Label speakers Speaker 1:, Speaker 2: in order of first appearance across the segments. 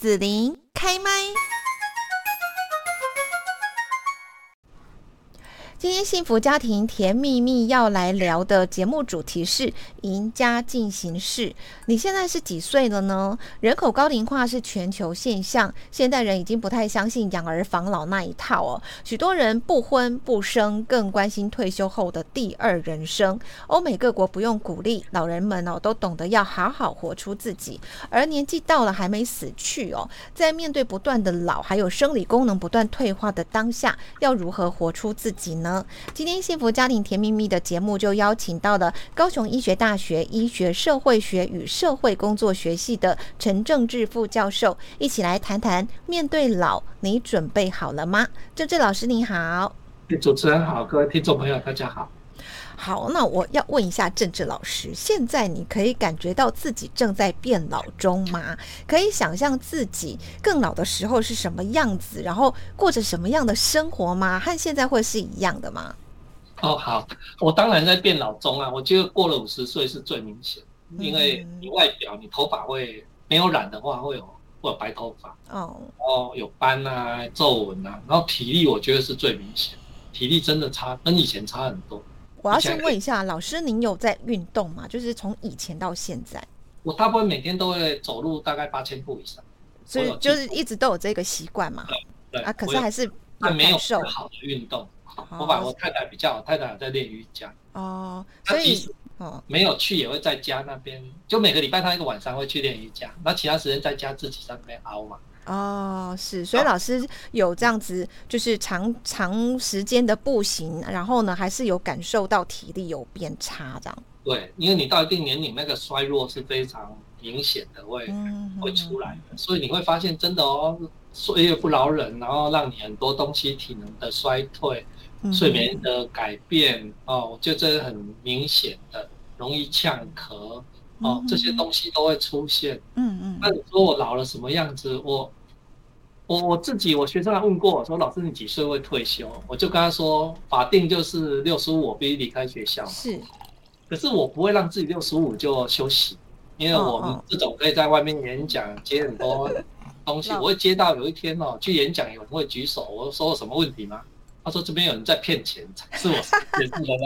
Speaker 1: 子琳开麦。今天幸福家庭甜蜜蜜要来聊的节目主题是赢家进行式。你现在是几岁了呢？人口高龄化是全球现象，现代人已经不太相信养儿防老那一套哦。许多人不婚不生，更关心退休后的第二人生。欧美各国不用鼓励老人们哦，都懂得要好好活出自己。而年纪到了还没死去哦，在面对不断的老，还有生理功能不断退化的当下，要如何活出自己呢？今天幸福家庭甜蜜蜜的节目就邀请到了高雄医学大学医学社会学与社会工作学系的陈正志副教授，一起来谈谈面对老，你准备好了吗？正志老师你好，
Speaker 2: 主持人好，各位听众朋友大家好。
Speaker 1: 好，那我要问一下政治老师，现在你可以感觉到自己正在变老中吗？可以想象自己更老的时候是什么样子，然后过着什么样的生活吗？和现在会是一样的吗？
Speaker 2: 哦，好，我当然在变老中啊。我觉得过了五十岁是最明显，因为你外表你头发会没有染的话，会有会有白头发哦，哦有斑啊、皱纹啊，然后体力我觉得是最明显，体力真的差，跟以前差很多。
Speaker 1: 我要先问一下老师，您有在运动吗？就是从以前到现在，
Speaker 2: 我大部分每天都会走路，大概八千步以上，
Speaker 1: 所以就是一直都有这个习惯嘛。
Speaker 2: 对
Speaker 1: 啊，可是还是
Speaker 2: 有没有好的运动。我把我太太比较好，太太在练瑜伽
Speaker 1: 哦，所以
Speaker 2: 哦没有去也会在家那边，就每个礼拜他一个晚上会去练瑜伽，那其他时间在家自己在那边熬嘛。
Speaker 1: 哦，是，所以老师有这样子，就是长长时间的步行，然后呢，还是有感受到体力有变差这样。
Speaker 2: 对，因为你到一定年龄，那个衰弱是非常明显的，会会出来的，所以你会发现真的哦，岁月不饶人，然后让你很多东西体能的衰退，睡眠的改变哦，就这是很明显的，容易呛咳。哦，这些东西都会出现。嗯嗯。那你说我老了什么样子？我我我自己，我学生还问过我说：“老师，你几岁会退休？”我就跟他说：“法定就是六十五，我必须离开学校。”
Speaker 1: 是。
Speaker 2: 可是我不会让自己六十五就休息，因为我们这种可以在外面演讲接很多东西。我会接到有一天哦，去演讲有人会举手，我说有什么问题吗？他说这边有人在骗钱，是我也是原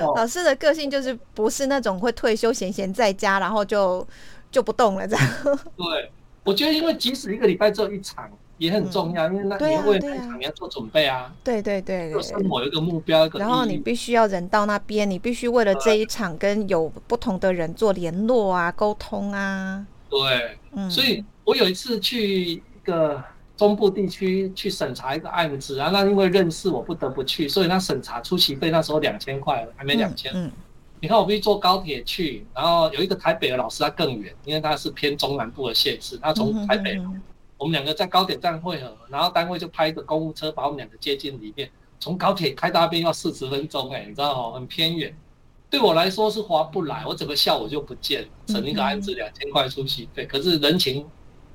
Speaker 2: 来。
Speaker 1: 老师的个性就是不是那种会退休闲闲在家，然后就就不动了这样。
Speaker 2: 对，我觉得因为即使一个礼拜只有一场也很重要，因为那你为那场你要做准备啊。
Speaker 1: 对对对，
Speaker 2: 有生活有一个目标，
Speaker 1: 然后你必须要人到那边，你必须为了这一场跟有不同的人做联络啊、沟通啊。
Speaker 2: 对，嗯，所以我有一次去一个。中部地区去审查一个案子啊，那因为认识我不得不去，所以那审查出席费那时候两千块，还没两千。嗯，你看我必须坐高铁去，然后有一个台北的老师他更远，因为他是偏中南部的县市，他从台北，我们两个在高铁站汇合，然后单位就派一个公务车把我们两个接进里面，从高铁开到那边要四十分钟，哎，你知道哦，很偏远，对我来说是划不来，我整个下午就不见了，省一个案子两千块出席费，可是人情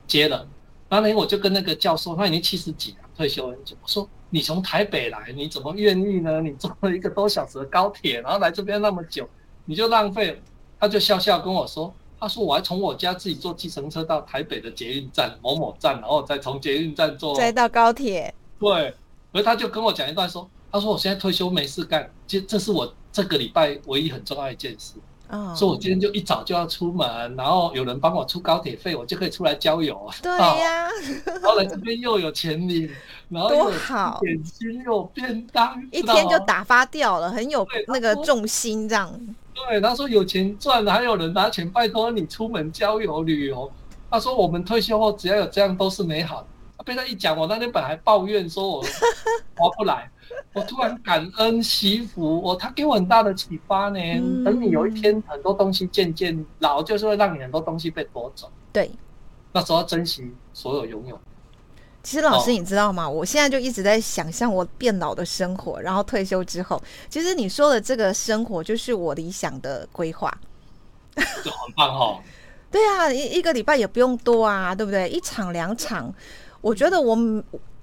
Speaker 2: 接了。然后呢，我就跟那个教授，他已经七十几了，退休很久。我说：“你从台北来，你怎么愿意呢？你坐了一个多小时的高铁，然后来这边那么久，你就浪费。”他就笑笑跟我说：“他说我还从我家自己坐计程车到台北的捷运站某某站，然后再从捷运站坐
Speaker 1: 再到高铁。”
Speaker 2: 对，而他就跟我讲一段说：“他说我现在退休没事干，这这是我这个礼拜唯一很重要一件事。”所以，我今天就一早就要出门，然后有人帮我出高铁费，我就可以出来郊游。
Speaker 1: 对呀，
Speaker 2: 然后来这边又有钱领，然后又好点心又便当，
Speaker 1: 一天就打发掉了，很有那个重心这样。
Speaker 2: 对，他说有钱赚，还有人拿钱拜托你出门郊游旅游。他说我们退休后只要有这样都是美好的。被他一讲，我那天本来抱怨说我 划不来。我突然感恩惜福，我他给我很大的启发呢。等你有一天很多东西渐渐老，就是会让你很多东西被夺走。
Speaker 1: 对，
Speaker 2: 那时候要珍惜所有拥有。
Speaker 1: 其实老师，你知道吗？我现在就一直在想象我变老的生活，然后退休之后，其实你说的这个生活就是我理想的规划。
Speaker 2: 就很棒哦。
Speaker 1: 对啊，一一个礼拜也不用多啊，对不对？一场两场，我觉得我。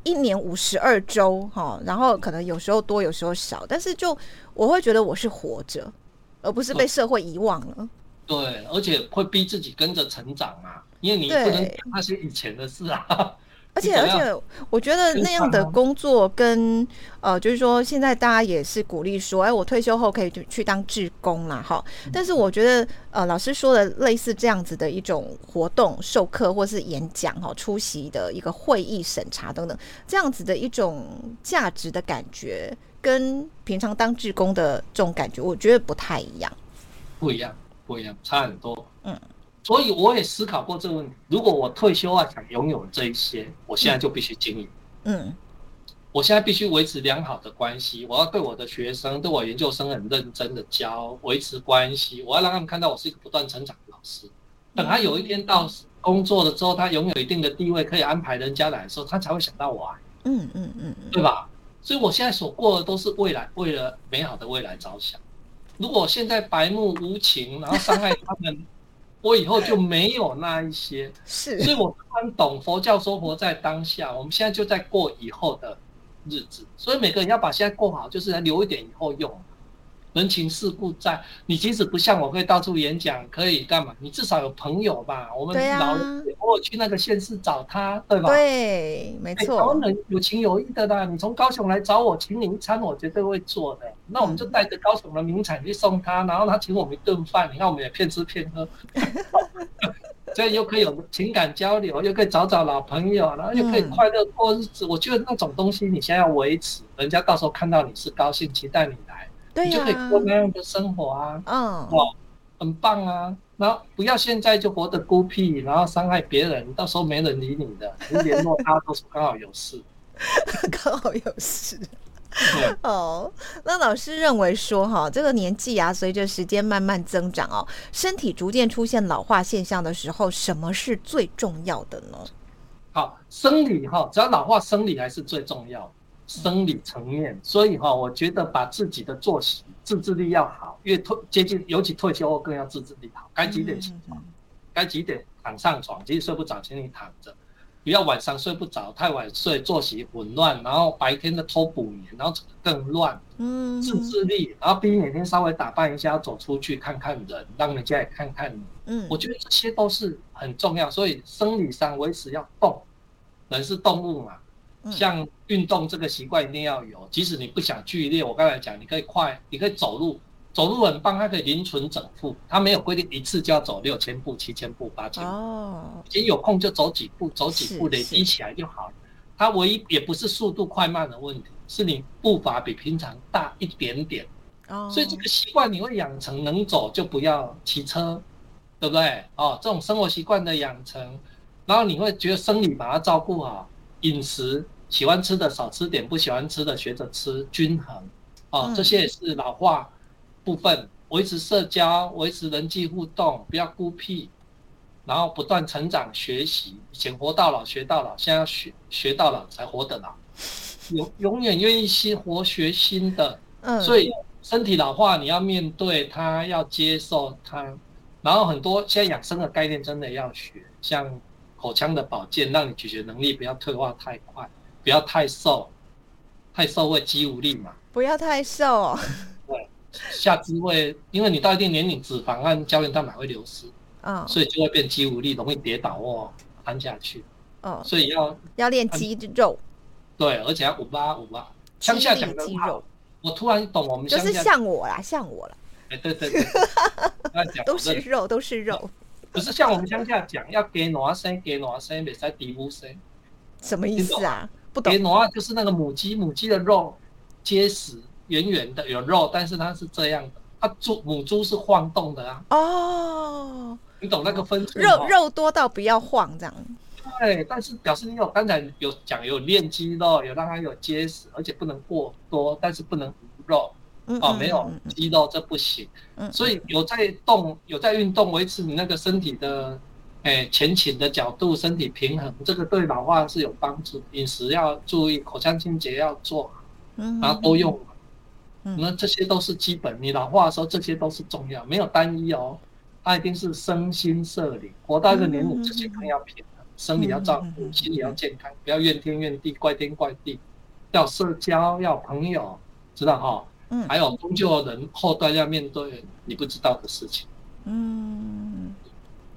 Speaker 1: 一年五十二周，哈，然后可能有时候多，有时候少，但是就我会觉得我是活着，而不是被社会遗忘了。
Speaker 2: 对，而且会逼自己跟着成长啊。因为你不能讲那些以前的事啊。
Speaker 1: 而且而且，我觉得那样的工作跟呃，就是说现在大家也是鼓励说，哎，我退休后可以去去当志工啦，哈。但是我觉得呃，老师说的类似这样子的一种活动、授课或是演讲哈，出席的一个会议审查等等，这样子的一种价值的感觉，跟平常当志工的这种感觉，我觉得不太一样。
Speaker 2: 不一样，不一样，差很多。嗯。所以我也思考过这个问题。如果我退休啊，想拥有这一些，我现在就必须经营。嗯，我现在必须维持良好的关系。我要对我的学生、对我研究生很认真的教，维持关系。我要让他们看到我是一个不断成长的老师。等他有一天到工作了之后，他拥有一定的地位，可以安排人家来的时候，他才会想到我啊。嗯嗯嗯，对吧？所以我现在所过的都是未来，为了美好的未来着想。如果现在白目无情，然后伤害他们。我以后就没有那一些，
Speaker 1: 是，
Speaker 2: 所以我突然懂佛教说活在当下，我们现在就在过以后的日子，所以每个人要把现在过好，就是留一点以后用。人情世故在，你即使不像我可以到处演讲，可以干嘛？你至少有朋友吧？我们老人偶尔去那个县市找他，对吧？
Speaker 1: 对，没错。
Speaker 2: 台人有情有义的啦，你从高雄来找我，请你一餐，我绝对会做的。那我们就带着高雄的名产去送他，然后他请我们一顿饭，你看我们也骗吃骗喝，所以又可以有情感交流，又可以找找老朋友，然后又可以快乐过日子。我觉得那种东西你现在要维持，人家到时候看到你是高兴，期待你来。你就可以过那样的生活啊，嗯，哇，很棒啊！然后不要现在就活得孤僻，然后伤害别人，到时候没人理你的，你联络他都是刚好有事，
Speaker 1: 刚好有事。哦，那老师认为说哈，这个年纪啊，随着时间慢慢增长哦，身体逐渐出现老化现象的时候，什么是最重要的呢？
Speaker 2: 好，生理哈，只要老化，生理还是最重要。生理层面，所以哈，我觉得把自己的作息自制力要好，越退接近，尤其退休后更要自制力好。该几点起床，该几点躺上床，即使睡不着，请你躺着，不要晚上睡不着，太晚睡，作息混乱，然后白天的偷补眠，然后更乱。嗯，自制力，然后逼每天稍微打扮一下，走出去看看人，让人家也看看你。嗯，我觉得这些都是很重要，所以生理上维持要动，人是动物嘛。像运动这个习惯一定要有，即使你不想剧烈，我刚才讲，你可以快，你可以走路，走路很棒，它可以零存整付，它没有规定一次就要走六千步、七千步、八千步，哦，你有空就走几步，走几步累积起来就好了。它唯一也不是速度快慢的问题，是你步伐比平常大一点点，哦，所以这个习惯你会养成，能走就不要骑车，对不对？哦，这种生活习惯的养成，然后你会觉得生理把它照顾好，饮食。喜欢吃的少吃点，不喜欢吃的学着吃，均衡，哦，这些也是老化部分。维持社交，维持人际互动，不要孤僻，然后不断成长学习。以前活到老学到老，现在要学学到老才活得老，永永远愿意新活学新的。嗯，所以身体老化你要面对它，要接受它。然后很多现在养生的概念真的要学，像口腔的保健，让你咀嚼能力不要退化太快。不要太瘦，太瘦会肌无力嘛。
Speaker 1: 不要太瘦，
Speaker 2: 对，下肢会，因为你到一定年龄，脂肪和胶原蛋白会流失，嗯，所以就会变肌无力，容易跌倒哦瘫下去。哦，所以要
Speaker 1: 要练肌肉。
Speaker 2: 对，而且要五八五八。乡下讲的肌肉，我突然懂我们
Speaker 1: 就是像我啦，像我啦。
Speaker 2: 哎，对对对，
Speaker 1: 都是肉，都是肉。
Speaker 2: 不是像我们乡下讲，要给哪生给哪生，别再低呼生。
Speaker 1: 什么意思啊？
Speaker 2: 给挪啊，就是那个母鸡，母鸡的肉结实圆圆的，有肉，但是它是这样的，它猪母猪是晃动的啊。哦，你懂那个分寸
Speaker 1: 肉肉多到不要晃这样。
Speaker 2: 对，但是表示你有刚才有讲有练肌肉，有让它有结实，而且不能过多，但是不能无肉。哦，没有肌肉这不行。嗯，所以有在动，有在运动，维持你那个身体的。哎，前倾的角度，身体平衡，这个对老化是有帮助。饮食要注意，口腔清洁要做好，然后多用。那这些都是基本。你老化的时候，这些都是重要，没有单一哦。它一定是身心社理，活到一个年龄，这些更要平衡。生理要照顾，心理要健康，不要怨天怨地、怪天怪地。要社交，要朋友，知道哈？嗯。还有终究人后端要面对你不知道的事情。嗯。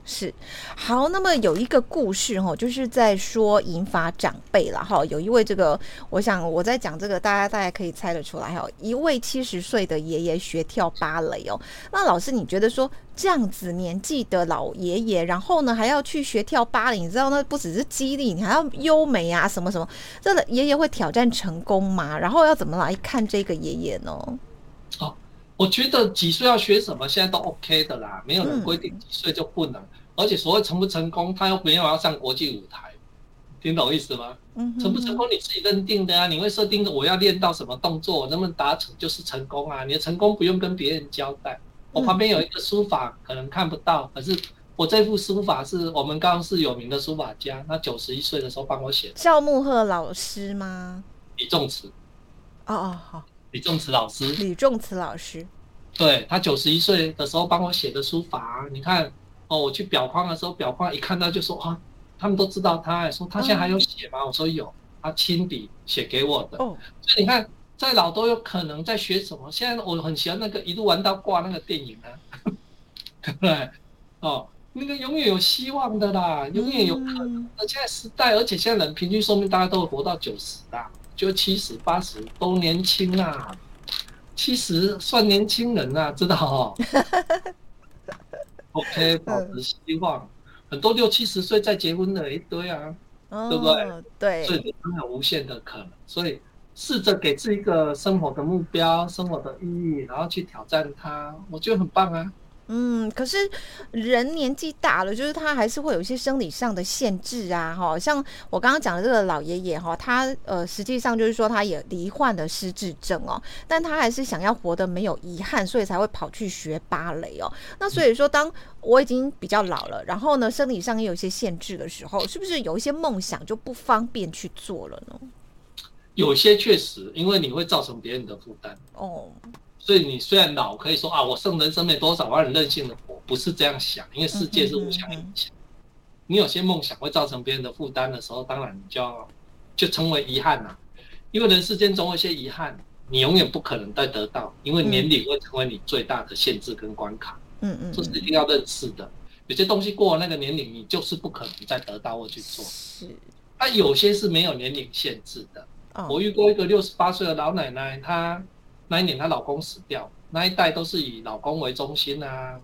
Speaker 1: 是，好，那么有一个故事哈，就是在说引发长辈了哈。有一位这个，我想我在讲这个，大家大家可以猜得出来哈。一位七十岁的爷爷学跳芭蕾哦。那老师，你觉得说这样子年纪的老爷爷，然后呢还要去学跳芭蕾，你知道那不只是激励，你还要优美啊什么什么。这爷爷会挑战成功吗？然后要怎么来看这个爷爷呢？
Speaker 2: 哦。我觉得几岁要学什么，现在都 OK 的啦，没有人规定几岁就不能。而且所谓成不成功，他又没有要上国际舞台，听懂意思吗？成不成功你自己认定的啊，你会设定我要练到什么动作，能不能达成就是成功啊。你的成功不用跟别人交代。我旁边有一个书法，可能看不到，可是我这幅书法是我们高雄市有名的书法家，他九十一岁的时候帮我写的。
Speaker 1: 赵木鹤老师吗？
Speaker 2: 李仲慈。
Speaker 1: 哦哦好。
Speaker 2: 李仲慈老师，
Speaker 1: 李仲慈老师，
Speaker 2: 对他九十一岁的时候帮我写的书法，你看哦，我去裱框的时候，裱框一看到就说啊，他们都知道他，说他现在还有写吗？我说有，他亲笔写给我的。哦，所以你看，在老都有可能在学什么。现在我很喜欢那个一路玩到挂那个电影啊，对不对？哦，那个永远有希望的啦，永远有可能。而现在时代，而且现在人平均寿命大概都会活到九十啦。就七十八十都年轻啊，七十算年轻人啊，知道哈？OK，保持希望，很多六七十岁再结婚的一堆啊，对不对？
Speaker 1: 对，
Speaker 2: 所以真的无限的可能，所以试着给自己一个生活的目标、生活的意义，然后去挑战它，我觉得很棒啊。
Speaker 1: 嗯，可是人年纪大了，就是他还是会有一些生理上的限制啊，哈，像我刚刚讲的这个老爷爷哈，他呃实际上就是说他也罹患了失智症哦，但他还是想要活得没有遗憾，所以才会跑去学芭蕾哦。那所以说，当我已经比较老了，然后呢，生理上也有一些限制的时候，是不是有一些梦想就不方便去做了呢？
Speaker 2: 有些确实，因为你会造成别人的负担哦。所以你虽然老，可以说啊，我剩人生没多少，我很任性的活，不是这样想，因为世界是互相影响。你有些梦想会造成别人的负担的时候，当然你就要就成为遗憾了。因为人世间总有一些遗憾，你永远不可能再得到，因为年龄会成为你最大的限制跟关卡。嗯嗯，这是一定要认识的。有些东西过了那个年龄，你就是不可能再得到或去做。是，那有些是没有年龄限制的。我遇过一个六十八岁的老奶奶，她。那一年她老公死掉，那一代都是以老公为中心啊，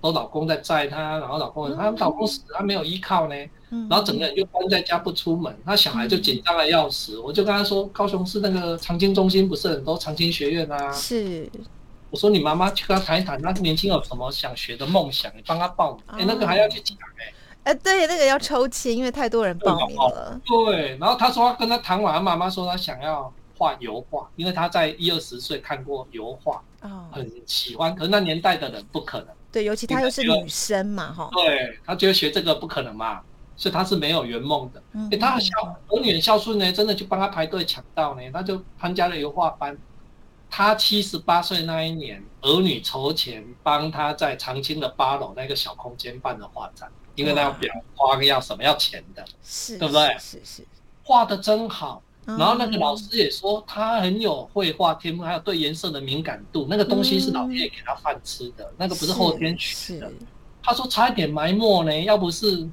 Speaker 2: 都老公在载她，然后老公她老公死，她没有依靠呢，然后整个人就关在家不出门，她小孩就紧张的要死。我就跟她说，高雄市那个长青中心不是很多长青学院啊？
Speaker 1: 是。
Speaker 2: 我说你妈妈去跟她谈一谈，那年轻有什么想学的梦想，你帮她报名。哎，那个还要去讲哎。
Speaker 1: 哎，对，那个要抽签，因为太多人报名了。
Speaker 2: 对，然后她说跟她谈完，妈妈说她想要。画油画，因为他在一二十岁看过油画，很喜欢。可是那年代的人不可能，
Speaker 1: 对，尤其她又是女生嘛，哈。
Speaker 2: 对，他觉得学这个不可能嘛，所以他是没有圆梦的。哎，他孝儿女很孝顺呢，真的就帮他排队抢到呢，他就参加了油画班。他七十八岁那一年，儿女筹钱帮他在长青的八楼那个小空间办的画展，因为那要裱花要什么要钱的，
Speaker 1: 是，
Speaker 2: 对不对？
Speaker 1: 是是，
Speaker 2: 画的真好。然后那个老师也说他很有绘画天赋，还有对颜色的敏感度。那个东西是老天爷给他饭吃的，那个不是后天学的。他说差一点埋没呢，要不是，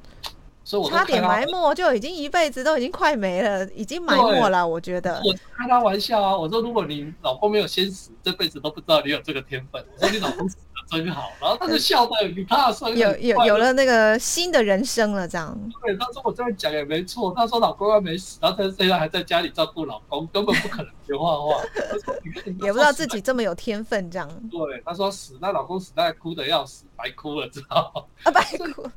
Speaker 2: 所以我
Speaker 1: 差点埋没就已经一辈子都已经快没了，已经埋没了。我觉得
Speaker 2: 我开他玩笑啊，我说如果你老公没有先死，这辈子都不知道你有这个天分。我说你老公死。真好，然后他就笑的，你怕说
Speaker 1: 有有有了那个新的人生了，这样。
Speaker 2: 对，他说我这样讲也没错。他说老公还没死，然后他现在还在家里照顾老公，根本不可能学画画。
Speaker 1: 也不知道自己这么有天分，这样。
Speaker 2: 对，他说死，那老公死，那哭的要死，白哭了，知道吗？
Speaker 1: 啊，白哭。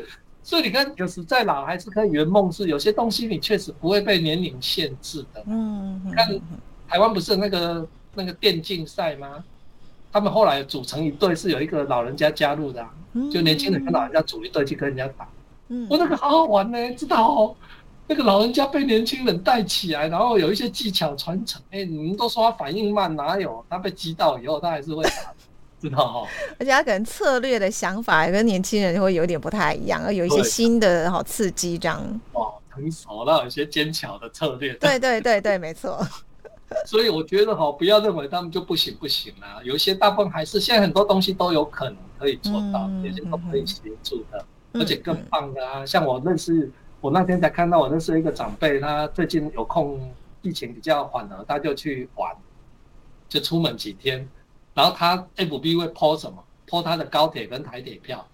Speaker 2: 所以你看，有时再老还是可以圆梦，是有些东西你确实不会被年龄限制的。嗯。看台湾不是那个那个电竞赛吗？他们后来组成一队，是有一个老人家加入的，就年轻人跟老人家组一队去跟人家打。嗯我那个好好玩呢，知道哦？那个老人家被年轻人带起来，然后有一些技巧传承。哎，你们都说他反应慢，哪有？他被击到以后，他还是会打，知道哦？
Speaker 1: 而且他可能策略的想法跟年轻人会有点不太一样，而有一些新的好刺激这样。
Speaker 2: 哦，成熟了，有些坚强的策略。
Speaker 1: 对对对对，没错。
Speaker 2: 所以我觉得哈，不要认为他们就不行不行啦，有一些大部分还是现在很多东西都有可能可以做到，有些都可以协助的，而且更棒的啊，像我认识，我那天才看到我认识一个长辈，他最近有空，疫情比较缓和，他就去玩，就出门几天，然后他 FB 会 po 什么？po 他的高铁跟台铁票，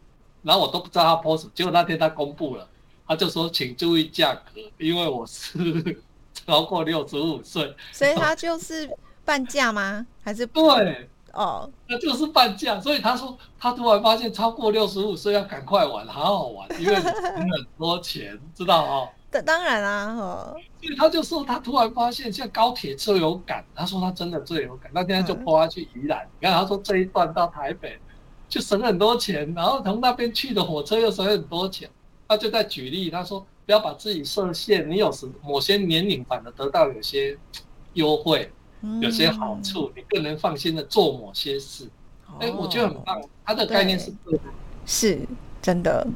Speaker 2: 然后我都不知道他 po 什么，结果那天他公布了，他就说请注意价格，因为我是。超过六十五岁，
Speaker 1: 所以他就是半价吗？还是
Speaker 2: 对
Speaker 1: 哦，
Speaker 2: 那就是半价。所以他说他突然发现超过六十五岁要赶快玩，好好玩，因为很多钱，知道哦。
Speaker 1: 当当然啦，哦。
Speaker 2: 所以他就说他突然发现像高铁最有感，他说他真的最有感。那天就拖他去宜兰，你看他说这一段到台北就省很多钱，然后从那边去的火车又省很多钱。他就在举例，他说。不要把自己设限，你有时某些年龄反而得到有些优惠，有些好处，你更能放心的做某些事。哎，我觉得很棒。他的概念是对的，
Speaker 1: 是真的。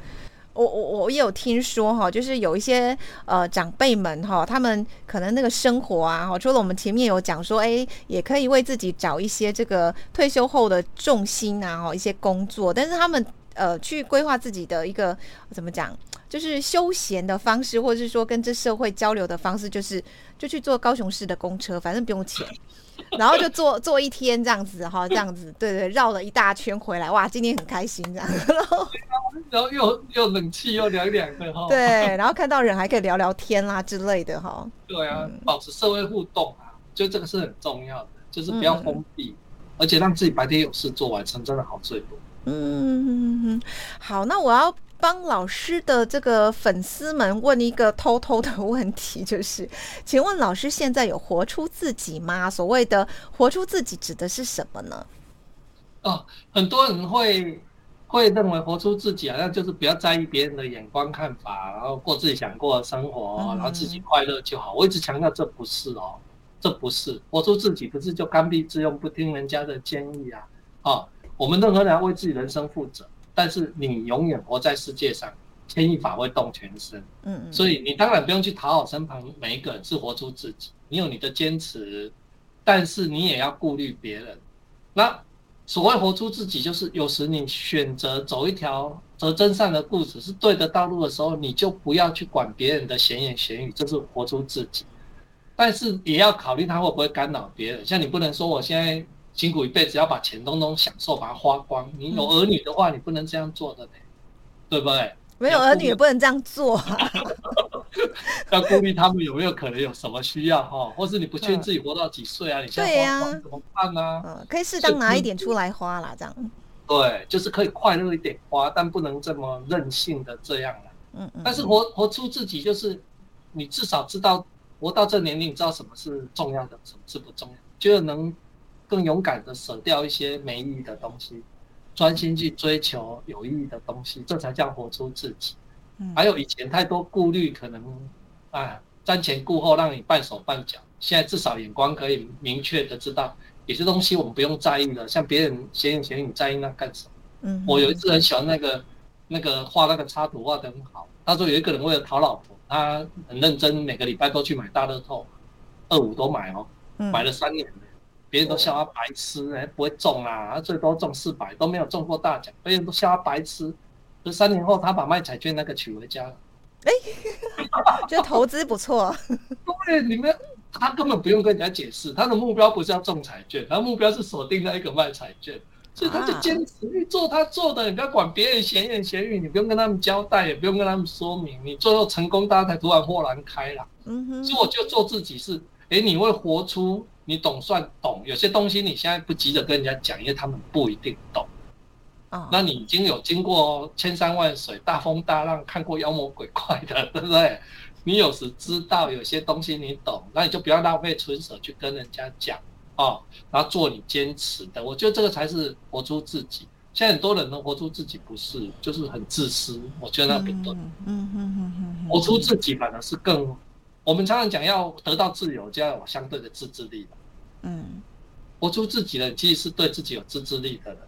Speaker 1: 我我我也有听说哈，就是有一些呃长辈们哈，他们可能那个生活啊，哈，除了我们前面有讲说，哎，也可以为自己找一些这个退休后的重心啊，哈，一些工作，但是他们呃去规划自己的一个怎么讲？就是休闲的方式，或者是说跟这社会交流的方式，就是就去坐高雄市的公车，反正不用钱，然后就坐坐一天这样子哈，这样子，对对，绕了一大圈回来，哇，今天很开心这样，
Speaker 2: 然后又又冷气又凉凉的哈，
Speaker 1: 对，然后看到人还可以聊聊天啦之类的哈，
Speaker 2: 对啊，保持社会互动啊，就这个是很重要的，就是不要封闭，而且让自己白天有事做晚上，真的好最多。
Speaker 1: 嗯，好，那我要。帮老师的这个粉丝们问一个偷偷的问题，就是，请问老师现在有活出自己吗？所谓的活出自己指的是什么呢？
Speaker 2: 哦，很多人会会认为活出自己好像就是不要在意别人的眼光看法，然后过自己想过的生活，然后自己快乐就好。我一直强调这不是哦，这不是活出自己，不是就刚愎自用，不听人家的建议啊？哦，我们任何人要为自己人生负责。但是你永远活在世界上，牵一发会动全身。嗯嗯，所以你当然不用去讨好身旁每一个人，是活出自己。你有你的坚持，但是你也要顾虑别人。那所谓活出自己，就是有时你选择走一条择真善的故事，是对的道路的时候，你就不要去管别人的闲言闲语，这是活出自己。但是也要考虑他会不会干扰别人。像你不能说我现在。辛苦一辈子要把钱东东享受，把它花光。你有儿女的话，你不能这样做的呢，对不对？
Speaker 1: 没有儿女也不能这样做，啊
Speaker 2: 要顾虑他们有没有可能有什么需要哈，或是你不确定自己活到几岁啊？你现在花怎么办呢？
Speaker 1: 嗯，可以适当拿一点出来花啦，这样。
Speaker 2: 对，就是可以快乐一点花，但不能这么任性的这样了。嗯嗯。但是活活出自己，就是你至少知道活到这年龄，你知道什么是重要的，什么是不重要，就能。更勇敢的舍掉一些没意义的东西，专心去追求有意义的东西，这才叫活出自己。还有以前太多顾虑，可能啊瞻前顾后，让你半手半脚。现在至少眼光可以明确的知道，有些东西我们不用在意了。像别人闲言闲语，在意那干什么？嗯，我有一次很喜欢那个那个画那个插图画的很好。他说有一个人为了讨老婆，他很认真，每个礼拜都去买大乐透，二五都买哦，买了三年。别人都笑他白痴，哎，不会中啊，他最多中四百，都没有中过大奖。别人都笑他白痴，就三年后他把卖彩券那个娶回家了。哎，
Speaker 1: 这投资不错。
Speaker 2: 对，你们他根本不用跟人家解释，他的目标不是要中彩券，他目标是锁定那一个卖彩券，所以他就坚持去做他做的。你不要管别人闲言闲语，你不用跟他们交代，也不用跟他们说明，你最后成功，大家才突然豁然开朗。嗯哼，所以我就做自己是，哎，你会活出。你懂算懂，有些东西你现在不急着跟人家讲，因为他们不一定懂。啊，那你已经有经过千山万水、大风大浪，看过妖魔鬼怪的，对不对？你有时知道有些东西你懂，那你就不要浪费唇舌去跟人家讲哦，然后做你坚持的。我觉得这个才是活出自己。现在很多人能活出自己，不是就是很自私。我觉得那不对。嗯嗯嗯嗯，活出自己反而是更。我们常常讲要得到自由，就要有相对的自制力嗯，活出自己的，其实是对自己有自制力的人，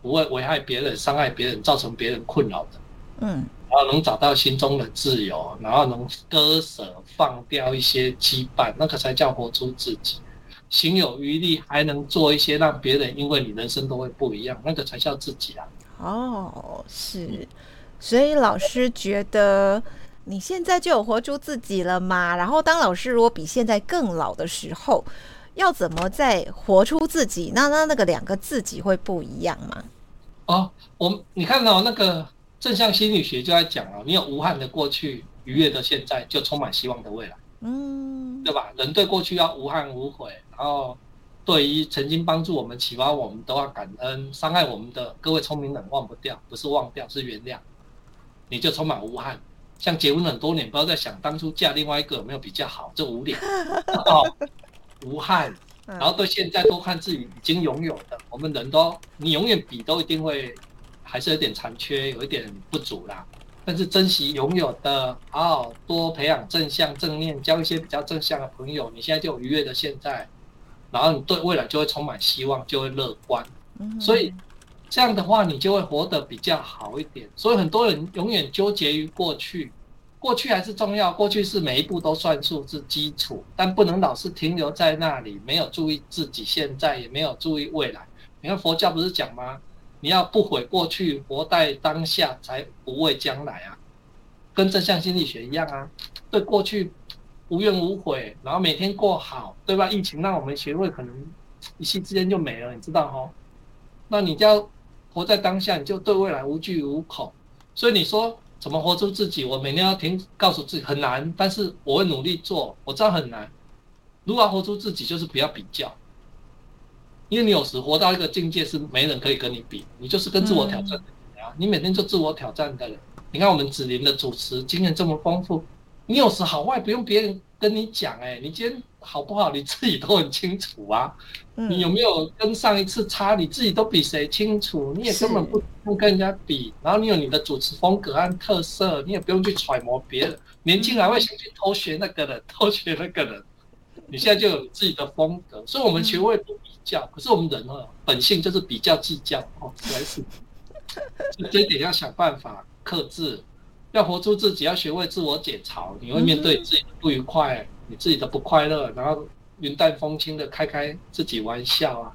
Speaker 2: 不会危害别人、伤害别人、造成别人困扰的。嗯，然后能找到心中的自由，然后能割舍、放掉一些羁绊，那个才叫活出自己。行有余力，还能做一些让别人因为你人生都会不一样，那个才叫自己啊。
Speaker 1: 哦，是，所以老师觉得你现在就有活出自己了吗？然后当老师如果比现在更老的时候，要怎么再活出自己？那那那个两个自己会不一样吗？
Speaker 2: 哦，我你看到那个正向心理学就在讲哦，你有无憾的过去，愉悦的现在，就充满希望的未来。嗯，对吧？人对过去要无憾无悔，然后。对于曾经帮助我们、启发我们，都要感恩；伤害我们的各位聪明人，忘不掉，不是忘掉，是原谅。你就充满无憾，像结婚很多年，不要再想当初嫁另外一个有没有比较好，这无脸 哦，无憾。然后对现在多看自己已经拥有的，我们人都你永远比都一定会还是有点残缺，有一点不足啦。但是珍惜拥有的，好好多培养正向正念，交一些比较正向的朋友，你现在就有愉悦的现在。然后你对未来就会充满希望，就会乐观，所以这样的话你就会活得比较好一点。所以很多人永远纠结于过去，过去还是重要，过去是每一步都算数是基础，但不能老是停留在那里，没有注意自己现在，也没有注意未来。你看佛教不是讲吗？你要不悔过去，活在当下，才不畏将来啊，跟正向心理学一样啊，对过去。无怨无悔，然后每天过好，对吧？疫情让我们学会可能一夕之间就没了，你知道哦？那你就要活在当下，你就对未来无惧无恐。所以你说怎么活出自己？我每天要听告诉自己很难，但是我会努力做。我知道很难。如果要活出自己，就是不要比较，因为你有时活到一个境界是没人可以跟你比，你就是跟自我挑战啊！你每天就自我挑战的人。你看我们子林的主持经验这么丰富。你有时好坏不用别人跟你讲，哎，你今天好不好，你自己都很清楚啊。你有没有跟上一次差，你自己都比谁清楚，你也根本不不跟人家比。然后你有你的主持风格和特色，你也不用去揣摩别人。年轻人会想去偷学那个人，偷学那个人。你现在就有自己的风格，所以我们学会不比较。可是我们人啊，本性就是比较计较哦，实在是，这一点要想办法克制。要活出自己，要学会自我解嘲。你会面对自己的不愉快，你自己的不快乐，然后云淡风轻的开开自己玩笑啊！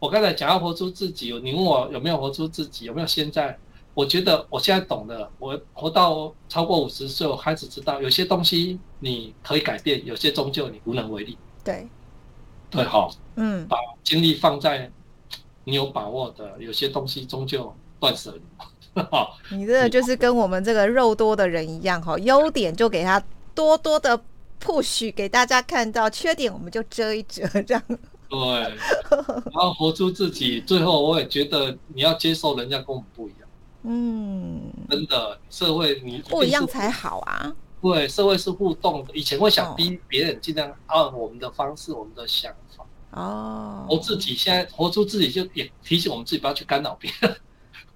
Speaker 2: 我刚才讲要活出自己，你问我有没有活出自己，有没有现在？我觉得我现在懂了。我活到超过五十岁，我开始知道有些东西你可以改变，有些终究你无能为力。
Speaker 1: 对，
Speaker 2: 对，好，嗯，把精力放在你有把握的，有些东西终究断舍离。
Speaker 1: 你这个就是跟我们这个肉多的人一样哈，优点就给他多多的 push 给大家看到，缺点我们就遮一遮这样。
Speaker 2: 对，然后活出自己。最后我也觉得你要接受人家跟我们不一样。嗯，真的，社会你
Speaker 1: 不一样才好啊。
Speaker 2: 对，社会是互动的。以前会想逼别人尽量按我们的方式、我们的想法。哦。活自己，现在活出自己，就也提醒我们自己不要去干扰别人。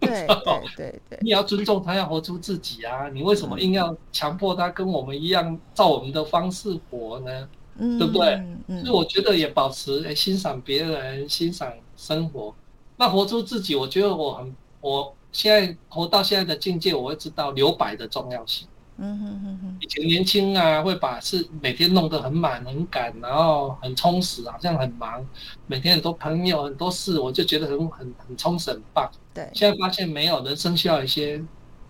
Speaker 1: 对对对对，
Speaker 2: 你要尊重他，要活出自己啊！你为什么硬要强迫他跟我们一样，照我们的方式活呢？嗯，对不对？所以我觉得也保持哎，欣赏别人，欣赏生活，那活出自己。我觉得我很，我现在活到现在的境界，我会知道留白的重要性。嗯哼哼哼，以前年轻啊，会把事每天弄得很满很赶，然后很充实，好像很忙，每天很多朋友很多事，我就觉得很很很充实很棒。
Speaker 1: 对，
Speaker 2: 现在发现没有，人生需要一些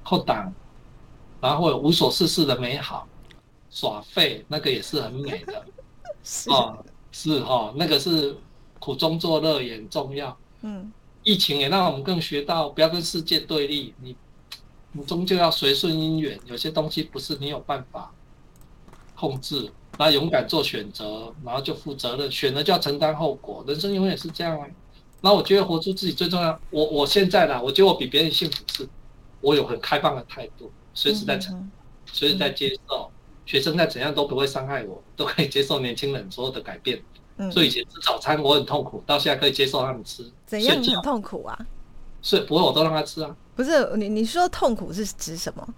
Speaker 2: 后档，然后有无所事事的美好，耍废那个也是很美的。
Speaker 1: 是哦，
Speaker 2: 是哦，那个是苦中作乐也很重要。嗯，疫情也让我们更学到不要跟世界对立，你。你终究要随顺因缘，有些东西不是你有办法控制，那勇敢做选择，然后就负责任，选了就要承担后果。人生永远是这样啊。那我觉得活出自己最重要。我我现在呢，我觉得我比别人幸福是，我有很开放的态度，随时在成，随时在接受。学生再怎样都不会伤害我，都可以接受年轻人所有的改变。所以以前吃早餐我很痛苦，到现在可以接受他们吃。
Speaker 1: 怎样很痛苦啊？
Speaker 2: 是不会，我都让他吃啊。
Speaker 1: 不是你，你说痛苦是指什么？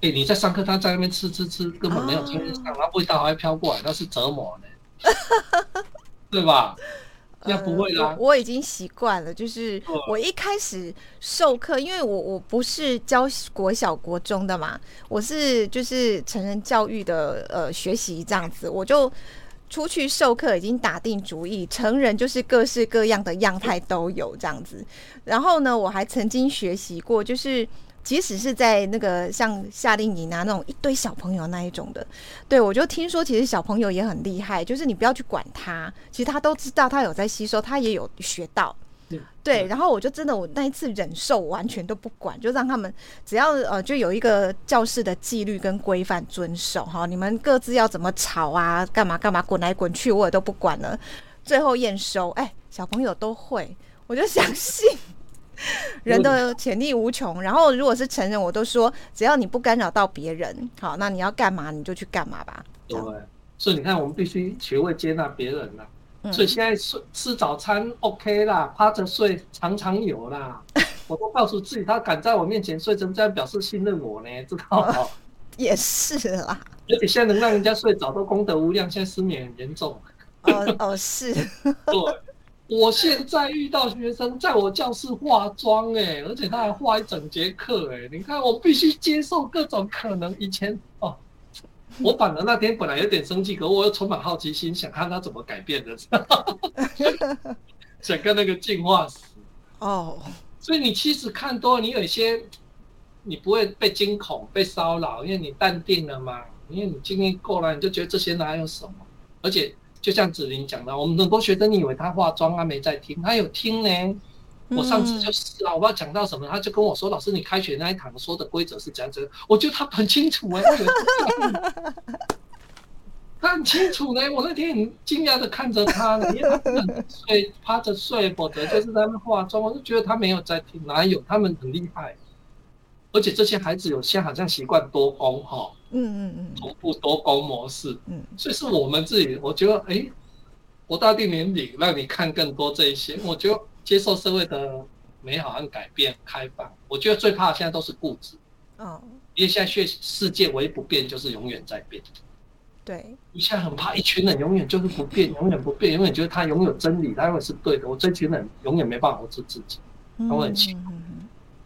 Speaker 2: 哎，你在上课，他在那边吃吃吃，根本没有听上，然后味道还飘过来，那是折磨呢，对吧？那不会啦，
Speaker 1: 我已经习惯了。就是我一开始授课，因为我我不是教国小国中的嘛，我是就是成人教育的呃学习这样子，我就出去授课已经打定主意，成人就是各式各样的样态都有这样子。然后呢，我还曾经学习过，就是即使是在那个像夏令营啊那种一堆小朋友那一种的，对我就听说其实小朋友也很厉害，就是你不要去管他，其实他都知道他有在吸收，他也有学到。对，然后我就真的，我那一次忍受完全都不管，就让他们只要呃，就有一个教室的纪律跟规范遵守哈。你们各自要怎么吵啊，干嘛干嘛，滚来滚去，我也都不管了。最后验收，哎，小朋友都会，我就相信 人的潜力无穷。然后如果是成人，我都说只要你不干扰到别人，好，那你要干嘛你就去干嘛吧。
Speaker 2: 对，所以你看，我们必须学会接纳别人了。所以现在睡吃早餐 OK 啦，趴着睡常常有啦。我都告诉自己，他敢在我面前睡，怎么这样表示信任我呢？知道吗？
Speaker 1: 也是啦。
Speaker 2: 而且现在能让人家睡早都功德无量，现在失眠很严重。
Speaker 1: 哦哦是。
Speaker 2: 对，我现在遇到学生在我教室化妆，哎，而且他还化一整节课，哎，你看我必须接受各种可能。以前哦。我反而那天本来有点生气，可我又充满好奇心，想看他怎么改变的，想跟那个进化史。哦，所以你其实看多，你有一些你不会被惊恐、被骚扰，因为你淡定了嘛，因为你经历过了，你就觉得这些哪有什么。而且就像子林讲的，我们很多学生，你以为他化妆，他没在听，他有听呢。我上次就是啊，我不知道讲到什么，他就跟我说：“老师，你开学那一堂说的规则是怎样子？”我觉得他很清楚哎，他很清楚呢。我那天很惊讶的看着他，因为他睡趴着睡，否则就是在那化妆。我就觉得他没有在听，哪有？他们很厉害，而且这些孩子有些好像习惯多工哈，嗯嗯嗯，同步多工模式，嗯，所以是我们自己，我觉得哎，我到定年底让你看更多这一些，我觉得。接受社会的美好和改变、开放，我觉得最怕的现在都是固执。嗯，因为现在世世界唯一不变就是永远在变。
Speaker 1: 对，
Speaker 2: 你现在很怕一群人永远就是不变，永远不变，永远觉得他拥有真理，他永远是对的。我这群人永远没办法活出自己，他会很辛苦。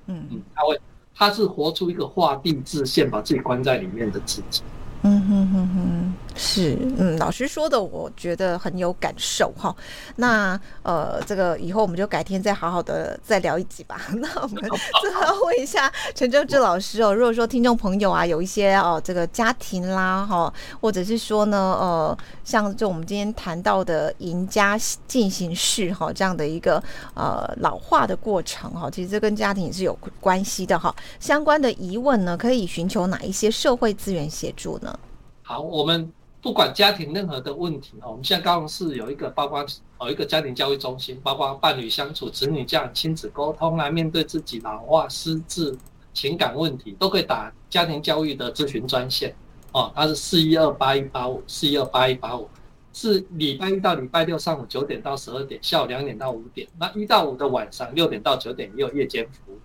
Speaker 2: 嗯嗯，他会，他是活出一个画地自限，把自己关在里面的自己。嗯哼
Speaker 1: 哼哼，是，嗯，老师说的，我觉得很有感受哈。那呃，这个以后我们就改天再好好的再聊一集吧。那我们最后问一下陈正志老师哦，如果说听众朋友啊有一些哦这个家庭啦哈，或者是说呢呃像就我们今天谈到的赢家进行式哈这样的一个呃老化的过程哈，其实这跟家庭也是有关系的哈。相关的疑问呢，可以寻求哪一些社会资源协助呢？
Speaker 2: 好，我们不管家庭任何的问题哦，我们现在高雄市有一个包括有一个家庭教育中心，包括伴侣相处、子女教养、亲子沟通来面对自己老化、失智、情感问题，都可以打家庭教育的咨询专线哦，它是四一二八一八五，四一二八一八五，是礼拜一到礼拜六上午九点到十二点，下午两点到五点，那一到五的晚上六点到九点也有夜间服务。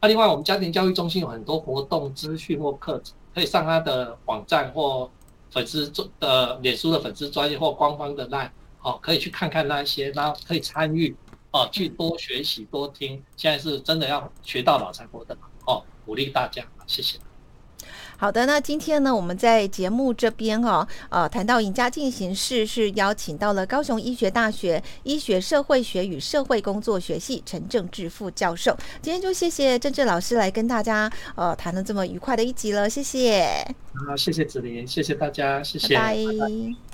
Speaker 2: 那另外，我们家庭教育中心有很多活动资讯或课程，可以上它的网站或。粉丝专的脸书的粉丝专业或官方的那，哦，可以去看看那些，然后可以参与，哦，去多学习多听。现在是真的要学到老才活的，哦，鼓励大家，谢谢。
Speaker 1: 好的，那今天呢，我们在节目这边哦，呃，谈到赢家进行式是邀请到了高雄医学大学医学社会学与社会工作学系陈正志副教授。今天就谢谢郑志老师来跟大家呃谈了这么愉快的一集了，谢谢。
Speaker 2: 好，谢谢子琳，谢谢大家，谢谢，
Speaker 1: 拜
Speaker 2: 拜。